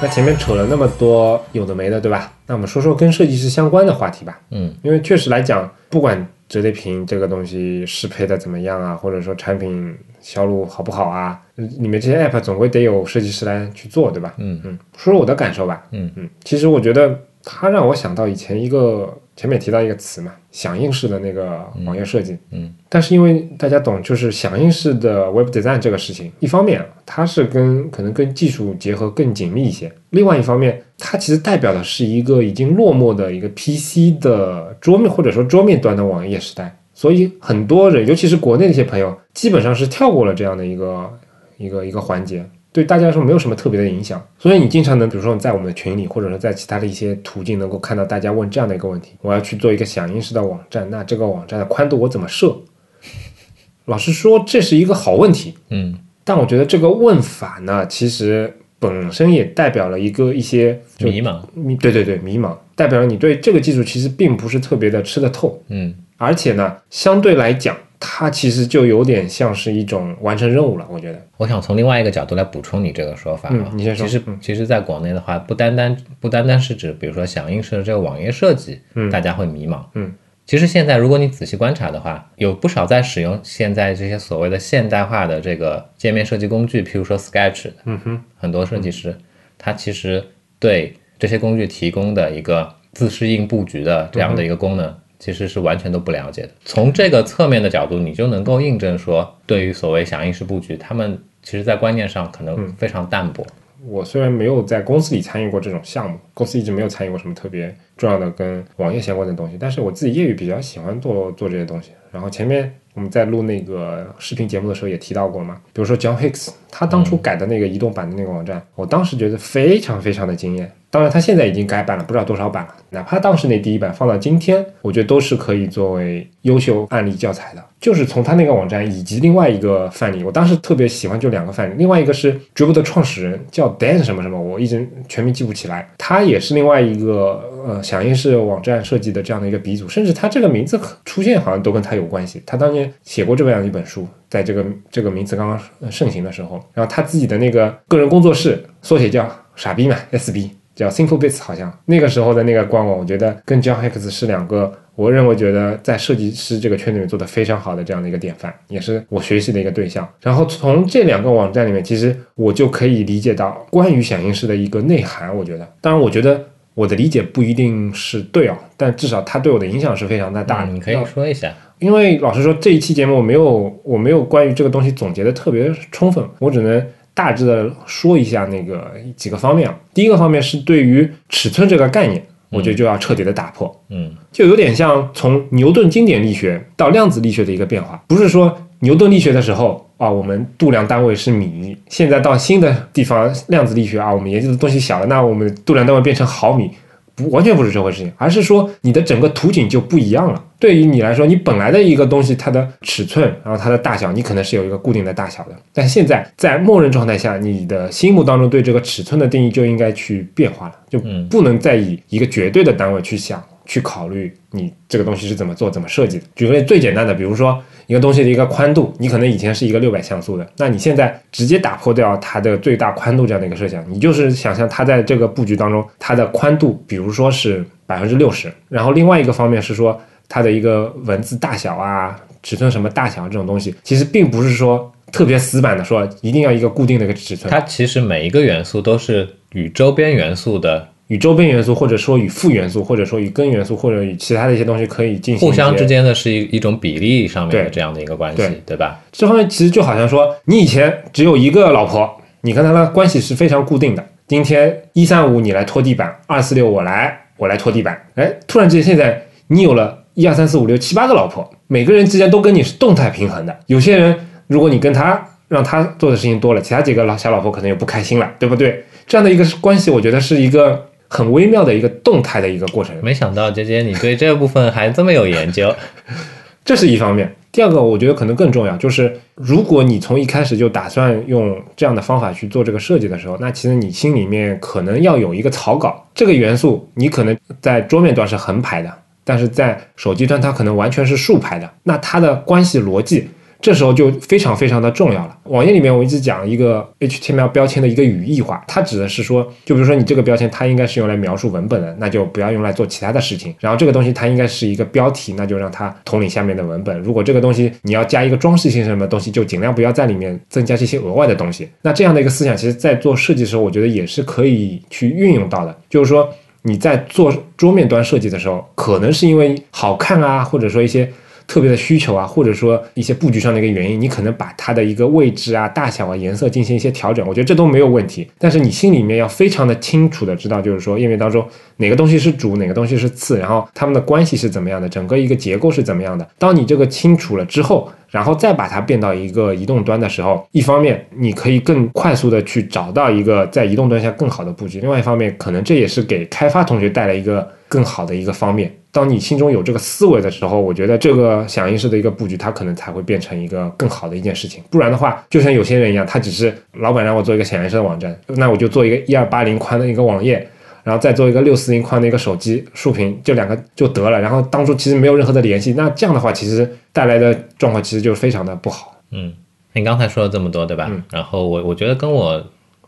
那前面扯了那么多有的没的，对吧？那我们说说跟设计师相关的话题吧。嗯，因为确实来讲，不管折叠屏这个东西适配的怎么样啊，或者说产品销路好不好啊，嗯里面这些 app 总归得有设计师来去做，对吧？嗯嗯，说说我的感受吧。嗯嗯，其实我觉得它让我想到以前一个前面提到一个词嘛，响应式的那个网页设计。嗯但是因为大家懂，就是响应式的 Web Design 这个事情，一方面啊它是跟可能跟技术结合更紧密一些，另外一方面，它其实代表的是一个已经落寞的一个 PC 的桌面或者说桌面端的网页时代，所以很多人，尤其是国内的一些朋友，基本上是跳过了这样的一个一个一个环节。对大家来说没有什么特别的影响，所以你经常能，比如说你在我们的群里，或者说在其他的一些途径，能够看到大家问这样的一个问题：我要去做一个响应式的网站，那这个网站的宽度我怎么设？老实说，这是一个好问题，嗯但我觉得这个问法呢，其实本身也代表了一个一些就迷茫。迷，对对对，迷茫，代表了你对这个技术其实并不是特别的吃得透，嗯而且呢，相对来讲，它其实就有点像是一种完成任务了，我觉得。我想从另外一个角度来补充你这个说法啊。嗯你先说其实嗯，其实，在国内的话，不单单不单单是指，比如说响应式的这个网页设计，嗯大家会迷茫。嗯，其实现在如果你仔细观察的话，有不少在使用现在这些所谓的现代化的这个界面设计工具，譬如说 Sketch，嗯哼，很多设计师他其实对这些工具提供的一个自适应布局的这样的一个功能。其实是完全都不了解的。从这个侧面的角度，你就能够印证说，对于所谓响应式布局，他们其实在观念上可能非常淡薄。我虽然没有在公司里参与过这种项目，公司一直没有参与过什么特别重要的跟网页相关的东西，但是我自己业余比较喜欢做做这些东西。然后前面我们在录那个视频节目的时候也提到过嘛，比如说 John Hicks，他当初改的那个移动版的那个网站，我当时觉得非常非常的惊艳。当然，他现在已经改版了，不知道多少版了。哪怕当时那第一版放到今天，我觉得都是可以作为优秀案例教材的。就是从他那个网站以及另外一个范例，我当时特别喜欢就两个范例，另外一个是 Dribble 的创始人叫 Dan 什么什么，我一直全名记不起来。他也是另外一个呃响应式网站设计的这样的一个鼻祖，甚至他这个名字出现好像都跟他有关系。他当年写过这样一本书，在这个这个名词刚刚盛行的时候，然后他自己的那个个人工作室缩写叫傻逼嘛 SB。叫 Simple Bits，好像那个时候的那个官网，我觉得跟 John Hicks 是两个，我认为觉得在设计师这个圈子里面做得非常好的这样的一个典范，也是我学习的一个对象。然后从这两个网站里面，其实我就可以理解到关于响应式的一个内涵。我觉得，当然，我觉得我的理解不一定是对啊，但至少它对我的影响是非常的大的。嗯你可以说一下。因为老实说，这一期节目我没有我没有关于这个东西总结的特别充分，我只能大致的说一下那个几个方面啊。第一个方面是对于尺寸这个概念，我觉得就要彻底的打破。嗯就有点像从牛顿经典力学到量子力学的一个变化，不是说牛顿力学的时候啊，我们度量单位是米，现在到新的地方量子力学啊，我们研究的东西小了，那我们度量单位变成毫米，不完全不是这回事情，而是说你的整个图景就不一样了。对于你来说，你本来的一个东西，它的尺寸，然后它的大小，你可能是有一个固定的大小的，但现在在默认状态下，你的心目当中对这个尺寸的定义就应该去变化了，就嗯不能再以一个绝对的单位去想。去考虑你这个东西是怎么做、怎么设计的。举个例最简单的，比如说一个东西的一个宽度，你可能以前是一个六百像素的，那你现在直接打破掉它的最大宽度这样的一个设想，你就是想象它在这个布局当中，它的宽度，比如说是百分之六十，然后另外一个方面是说它的一个文字大小啊、尺寸什么大小这种东西，其实并不是说特别死板的说一定要一个固定的一个尺寸，它其实每一个元素都是与周边元素的与周边元素，或者说与副元素，或者说与根元素，或者与其他的一些东西可以进行互相之间的是一一种比例上面的这样的一个关系对，对吧？这方面其实就好像说，你以前只有一个老婆，你跟她的关系是非常固定的。今天一三五你来拖地板，二四六我来我来拖地板。哎，突然之间现在你有了一二三四五六七八个老婆，每个人之间都跟你是动态平衡的。有些人如果你跟他让他做的事情多了，其他几个老小老婆可能又不开心了，对不对？这样的一个关系，我觉得是一个很微妙的一个动态的一个过程。没想到杰杰你对这部分还这么有研究，*laughs* 这是一方面。第二个，我觉得可能更重要，就是如果你从一开始就打算用这样的方法去做这个设计的时候，那其实你心里面可能要有一个草稿。这个元素你可能在桌面端是横排的，但是在手机端它可能完全是竖排的。那它的关系逻辑，这时候就非常非常的重要了。网页里面我一直讲一个 HTML 标签的一个语义化，它指的是说，就比如说你这个标签它应该是用来描述文本的，那就不要用来做其他的事情。然后这个东西它应该是一个标题，那就让它统领下面的文本。如果这个东西你要加一个装饰性什么东西，就尽量不要在里面增加这些额外的东西。那这样的一个思想，其实在做设计的时候，我觉得也是可以去运用到的。就是说你在做桌面端设计的时候，可能是因为好看啊，或者说一些特别的需求啊，或者说一些布局上的一个原因，你可能把它的一个位置啊、大小啊、颜色进行一些调整，我觉得这都没有问题。但是你心里面要非常的清楚的知道，就是说页面当中哪个东西是主，哪个东西是次，然后它们的关系是怎么样的，整个一个结构是怎么样的。当你这个清楚了之后，然后再把它变到一个移动端的时候，一方面你可以更快速的去找到一个在移动端下更好的布局，另外一方面可能这也是给开发同学带来一个更好的一个方面。当你心中有这个思维的时候，我觉得这个响应式的一个布局，它可能才会变成一个更好的一件事情。不然的话，就像有些人一样，他只是老板让我做一个响应式的网站，那我就做一个一二八零宽的一个网页，然后再做一个六四零宽的一个手机竖屏，就两个就得了。然后当初其实没有任何的联系，那这样的话，其实带来的状况其实就是非常的不好。嗯，你刚才说了这么多，对吧？嗯然后我我觉得跟我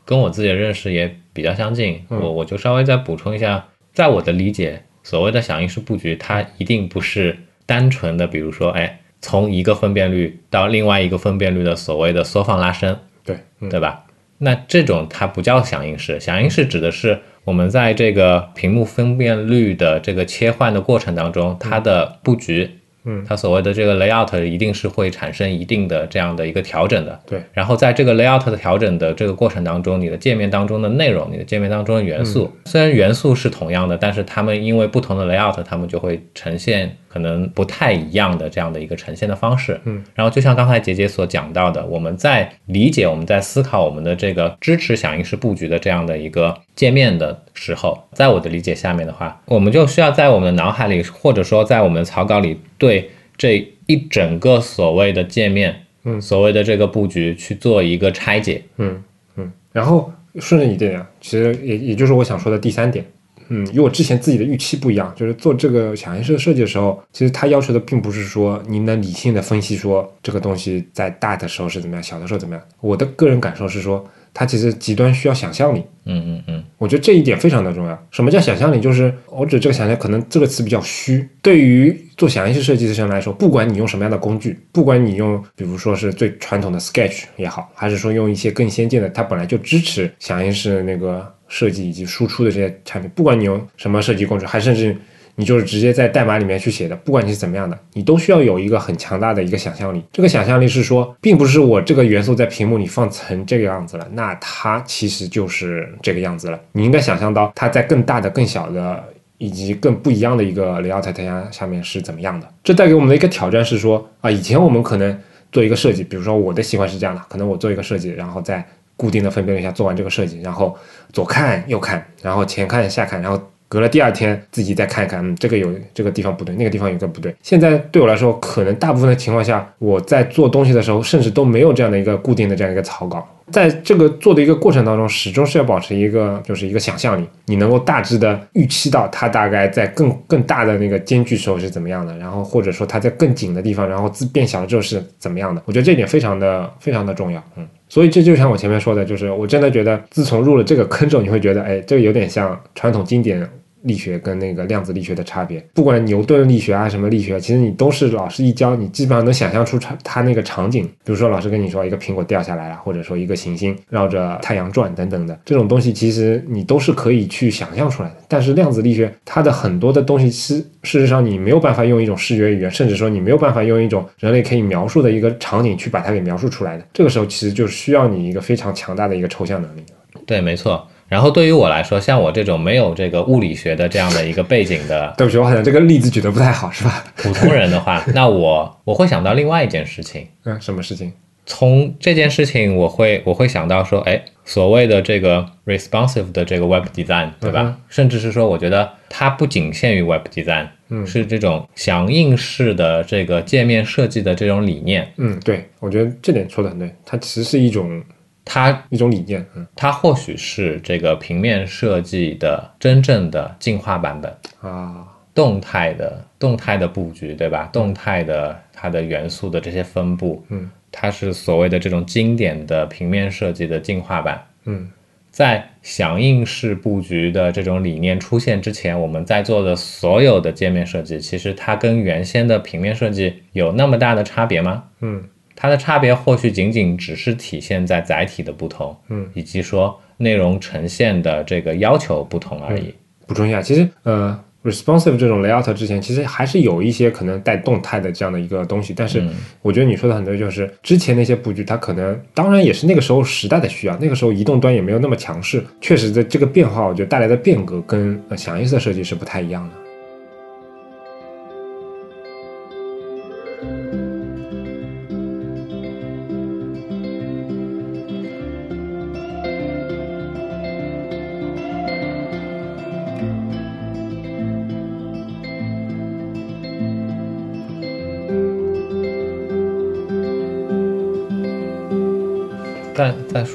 跟我自己的认识也比较相近，嗯我我就稍微再补充一下，在我的理解，所谓的响应式布局，它一定不是单纯的，比如说，哎，从一个分辨率到另外一个分辨率的所谓的缩放拉伸，对，嗯，对吧？那这种它不叫响应式，响应式指的是我们在这个屏幕分辨率的这个切换的过程当中，它的布局，嗯，它所谓的这个 layout 一定是会产生一定的这样的一个调整的。对，然后在这个 layout 的调整的这个过程当中，你的界面当中的内容，你的界面当中的元素，嗯虽然元素是同样的，但是它们因为不同的 layout，它们就会呈现可能不太一样的这样的一个呈现的方式。嗯，然后就像刚才杰杰所讲到的，我们在理解、我们在思考我们的这个支持响应式布局的这样的一个界面的时候，在我的理解下面的话，我们就需要在我们的脑海里，或者说在我们的草稿里，对这一整个所谓的界面，嗯所谓的这个布局去做一个拆解。嗯嗯，然后顺着你这样，其实也也就是我想说的第三点，嗯，与我之前自己的预期不一样，就是做这个响应式设计的时候，其实它要求的并不是说你能理性的分析说这个东西在大的时候是怎么样，小的时候怎么样。我的个人感受是说，它其实极端需要想象力。嗯嗯嗯，我觉得这一点非常的重要。什么叫想象力？就是我指这个想象，可能这个词比较虚。对于做响应式设计的人来说，不管你用什么样的工具，不管你用，比如说是最传统的 Sketch 也好，还是说用一些更先进的，它本来就支持响应式那个设计以及输出的这些产品，不管你用什么设计工具，还甚至你就是直接在代码里面去写的，不管你是怎么样的，你都需要有一个很强大的一个想象力。这个想象力是说，并不是我这个元素在屏幕里放成这个样子了，那它其实就是这个样子了。你应该想象到它在更大的、更小的以及更不一样的一个雷奥特下下面是怎么样的。这带给我们的一个挑战是说啊，以前我们可能做一个设计，比如说我的习惯是这样的，可能我做一个设计，然后在固定的分辨率下做完这个设计，然后左看右看，然后前看下看，然后。隔了第二天，自己再看一看，嗯，这个有这个地方不对，那个地方有个不对。现在对我来说，可能大部分的情况下，我在做东西的时候，甚至都没有这样的一个固定的这样一个草稿。在这个做的一个过程当中，始终是要保持一个就是一个想象力，你能够大致的预期到它大概在更更大的那个间距时候是怎么样的，然后或者说它在更紧的地方，然后字变小了之后是怎么样的。我觉得这点非常的非常的重要，嗯。所以这就像我前面说的，就是我真的觉得，自从入了这个坑之后，你会觉得，哎，这个有点像传统经典。力学跟那个量子力学的差别，不管牛顿力学啊什么力学，其实你都是老师一教，你基本上能想象出它它那个场景。比如说老师跟你说一个苹果掉下来了，或者说一个行星绕着太阳转等等的这种东西，其实你都是可以去想象出来的。但是量子力学它的很多的东西，是事实上你没有办法用一种视觉语言，甚至说你没有办法用一种人类可以描述的一个场景去把它给描述出来的。这个时候其实就需要你一个非常强大的一个抽象能力。对，没错。然后对于我来说，像我这种没有这个物理学的这样的一个背景的，*laughs* 对不起，我好像这个例子举得不太好，是吧？普通人的话，*laughs* 那我我会想到另外一件事情，嗯，什么事情？从这件事情，我会我会想到说，哎，所谓的这个 responsive 的这个 web design，对吧？甚至是说，我觉得它不仅限于 web design，嗯，是这种响应式的这个界面设计的这种理念，嗯，对，我觉得这点说的很对，它其实是一种。它一种理念，嗯，它或许是这个平面设计的真正的进化版本。啊，动态的动态的布局，对吧？动态的它的元素的这些分布，嗯，它是所谓的这种经典的平面设计的进化版，嗯，在响应式布局的这种理念出现之前，我们在做的所有的界面设计，其实它跟原先的平面设计有那么大的差别吗？嗯。它的差别或许仅仅只是体现在载体的不同，嗯，以及说内容呈现的这个要求不同而已。补充一下，其实呃，responsive 这种 layout 之前其实还是有一些可能带动态的这样的一个东西，但是我觉得你说的很多，就是之前那些布局它可能当然也是那个时候时代的需要，那个时候移动端也没有那么强势，确实的这个变化，我觉得带来的变革跟响应色设计是不太一样的。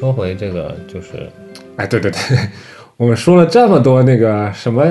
说回这个，就是，哎，对对对，*laughs* 我们说了这么多那个什么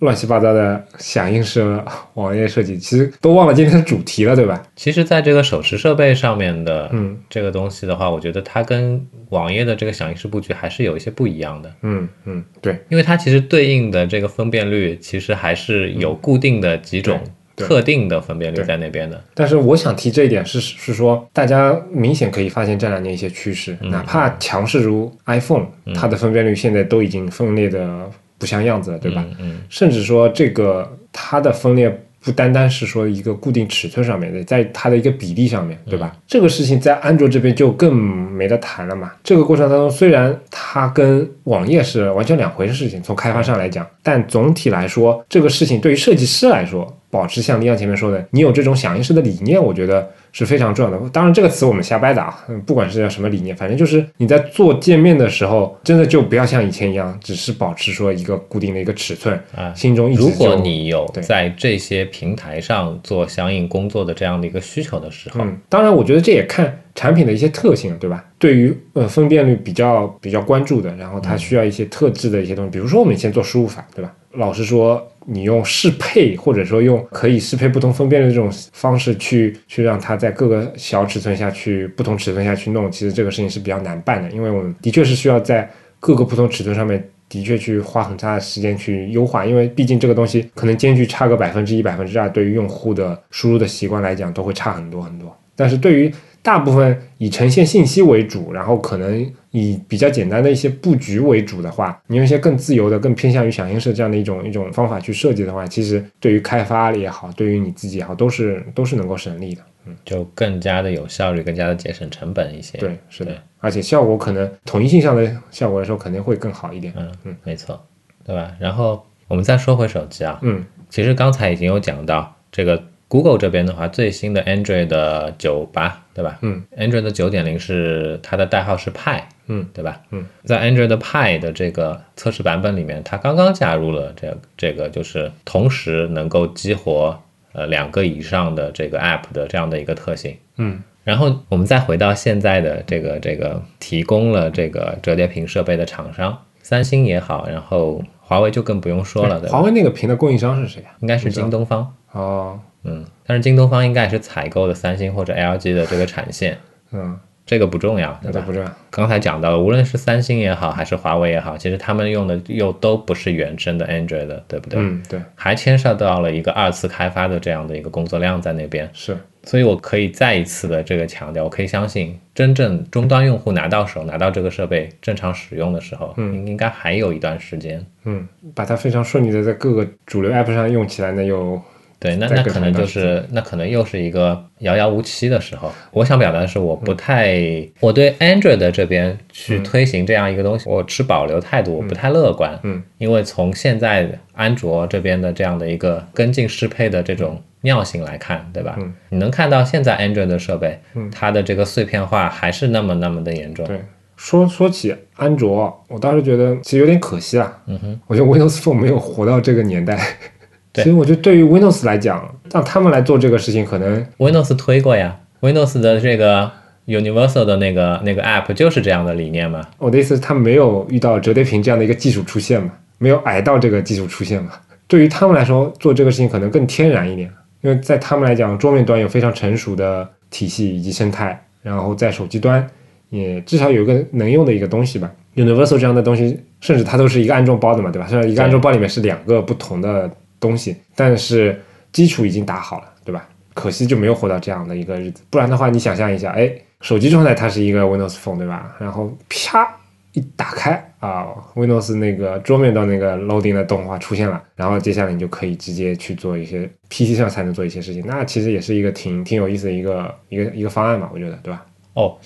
乱七八糟的响应式网页设计，其实都忘了今天的主题了，对吧？其实，在这个手持设备上面的，嗯，这个东西的话，我觉得它跟网页的这个响应式布局还是有一些不一样的。嗯嗯，对，因为它其实对应的这个分辨率，其实还是有固定的几种。特定的分辨率在那边的，但是我想提这一点是是说，大家明显可以发现这两年一些趋势，哪怕强势如 iPhone，它的分辨率现在都已经分裂的不像样子了，对吧？嗯，甚至说这个它的分裂。不单单是说一个固定尺寸上面的，在它的一个比例上面对吧？这个事情在安卓这边就更没得谈了嘛。这个过程当中，虽然它跟网页是完全两回事情，从开发上来讲，但总体来说，这个事情对于设计师来说，保持像李阳前面说的，你有这种响应式的理念，我觉得。是非常重要的。当然，这个词我们瞎掰的啊，不管是叫什么理念，反正就是你在做界面的时候，真的就不要像以前一样，只是保持说一个固定的一个尺寸啊，心中一直如果你有在这些平台上做相应工作的这样的一个需求的时候，嗯，当然，我觉得这也看产品的一些特性，对吧？对于呃分辨率比较比较关注的，然后它需要一些特质的一些东西，比如说我们以前做输入法，对吧？老实说。你用适配，或者说用可以适配不同分辨率这种方式去去让它在各个小尺寸下去不同尺寸下去弄，其实这个事情是比较难办的，因为我们的确是需要在各个不同尺寸上面的确去花很大的时间去优化，因为毕竟这个东西可能间距差个百分之一、百分之二，对于用户的输入的习惯来讲都会差很多很多。但是对于大部分以呈现信息为主，然后可能以比较简单的一些布局为主的话，你用一些更自由的、更偏向于响应式这样的一种一种方法去设计的话，其实对于开发也好，对于你自己也好，都是都是能够省力的。嗯就更加的有效率，更加的节省成本一些。对，是的，而且效果可能统一性上的效果来说，肯定会更好一点。嗯嗯，没错，对吧？然后我们再说回手机啊，嗯其实刚才已经有讲到这个 Google 这边的话，最新的 Android 的九八，对吧？嗯，Android 的九点零是它的代号是 Pie，嗯，对吧？嗯，在 Android 的 Pie 的这个测试版本里面，它刚刚加入了这这个就是同时能够激活呃两个以上的这个 App 的这样的一个特性。嗯然后我们再回到现在的这个这个提供了这个折叠屏设备的厂商，三星也好，然后华为就更不用说了，对？华为那个屏的供应商是谁啊？应该是京东方，哦，嗯，但是京东方应该是采购的三星或者 LG 的这个产线，嗯，这个不重要，对吧？那都不重要。刚才讲到了，无论是三星也好，还是华为也好，其实他们用的又都不是原生的 Android 的，对不对？嗯，对，还牵涉到了一个二次开发的这样的一个工作量在那边，是，所以我可以再一次的这个强调，我可以相信，真正终端用户拿到手、拿到这个设备正常使用的时候，嗯应应该还有一段时间。嗯，把它非常顺利的在各个主流 App 上用起来呢，又对，那那可能就是那可能又是一个遥遥无期的时候。我想表达的是，我不太，我对 Android 这边去推行这样一个东西，我持保留态度，我不太乐观。嗯，因为从现在安卓这边的这样的一个跟进适配的这种尿性来看，对吧？嗯，你能看到现在 Android 的设备，嗯它的这个碎片化还是那么那么的严重。对。说说起安卓，我倒是觉得其实有点可惜啦。嗯哼，我觉得 Windows Phone 没有活到这个年代。对其实我觉得对于 Windows 来讲，让他们来做这个事情，可能 Windows 推过呀，Windows 的这个 Universal 的那个那个 App 就是这样的理念嘛。我的意思是，他没有遇到折叠屏这样的一个技术出现嘛，没有矮到这个技术出现嘛。对于他们来说，做这个事情可能更天然一点，因为在他们来讲，桌面端有非常成熟的体系以及生态，然后在手机端也至少有一个能用的一个东西吧。Universal 这样的东西，甚至它都是一个安装包的嘛，对吧？虽然一个安装包里面是两个不同的东西，但是基础已经打好了，对吧？可惜就没有活到这样的一个日子，不然的话，你想象一下，哎，手机状态它是一个 Windows Phone，对吧？然后啪一打开啊，Windows 那个桌面的那个 loading 的动画出现了，然后接下来你就可以直接去做一些 PC 上才能做一些事情，那其实也是一个挺挺有意思的一个一个一个方案嘛，我觉得，对吧？哦，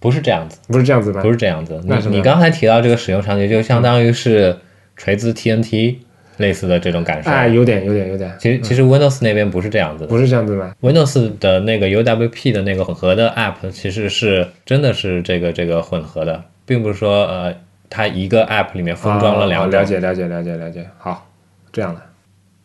不是这样子。不是这样子吗？不是这样子，那你刚才提到这个使用场景，就相当于是锤子 TNT 类似的这种感受。哎，有点有点有点，其实其实 Windows 那边不是这样子的不是这样子吗？，Windows 的那个 UWP 的那个混合的 App 其实是真的是这个这个混合的，并不是说呃它一个 App 里面封装了两哦种。了解了解了解了解，好，这样的，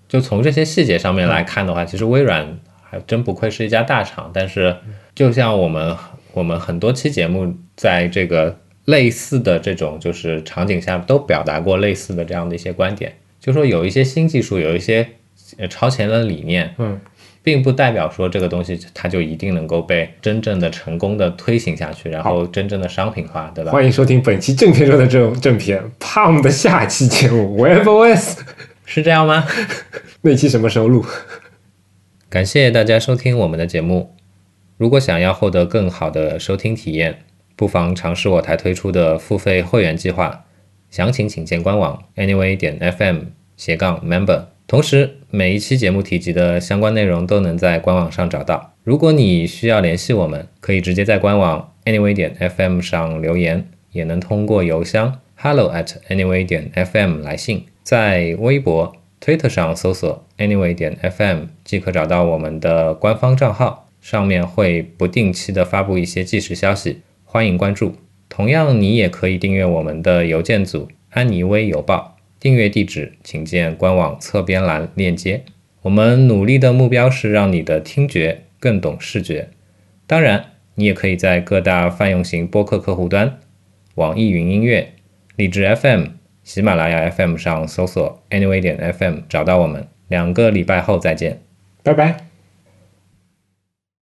就从这些细节上面来看的话，其实微软还真不愧是一家大厂。但是，就像我们我们很多期节目在这个类似的这种就是场景下都表达过类似的这样的一些观点，就说有一些新技术，有一些呃超前的理念，嗯，并不代表说这个东西它就一定能够被真正的成功的推行下去，然后真正的商品化，对吧？欢迎收听本期正片中的这种正片 Palm 的下期节目 WebOS *laughs* 是这样吗？*laughs* 那期什么时候录？*laughs* 感谢大家收听我们的节目。如果想要获得更好的收听体验，不妨尝试我台推出的付费会员计划，详情请见官网 anyway 点 fm 斜杠 member。同时，每一期节目提及的相关内容都能在官网上找到。如果你需要联系我们，可以直接在官网 anyway 点 fm 上留言，也能通过邮箱 hello at anyway 点 fm 来信，在微博、推特上搜索 anyway 点 fm 即可找到我们的官方账号，上面会不定期的发布一些即时消息，欢迎关注。同样，你也可以订阅我们的邮件组安妮微邮报，订阅地址请见官网侧边栏链接。我们努力的目标是让你的听觉更懂视觉。当然，你也可以在各大泛用型播客客户端、网易云音乐、荔枝 FM、喜马拉雅 FM 上搜索 Anyway 点 FM 找到我们。两个礼拜后再见。拜拜。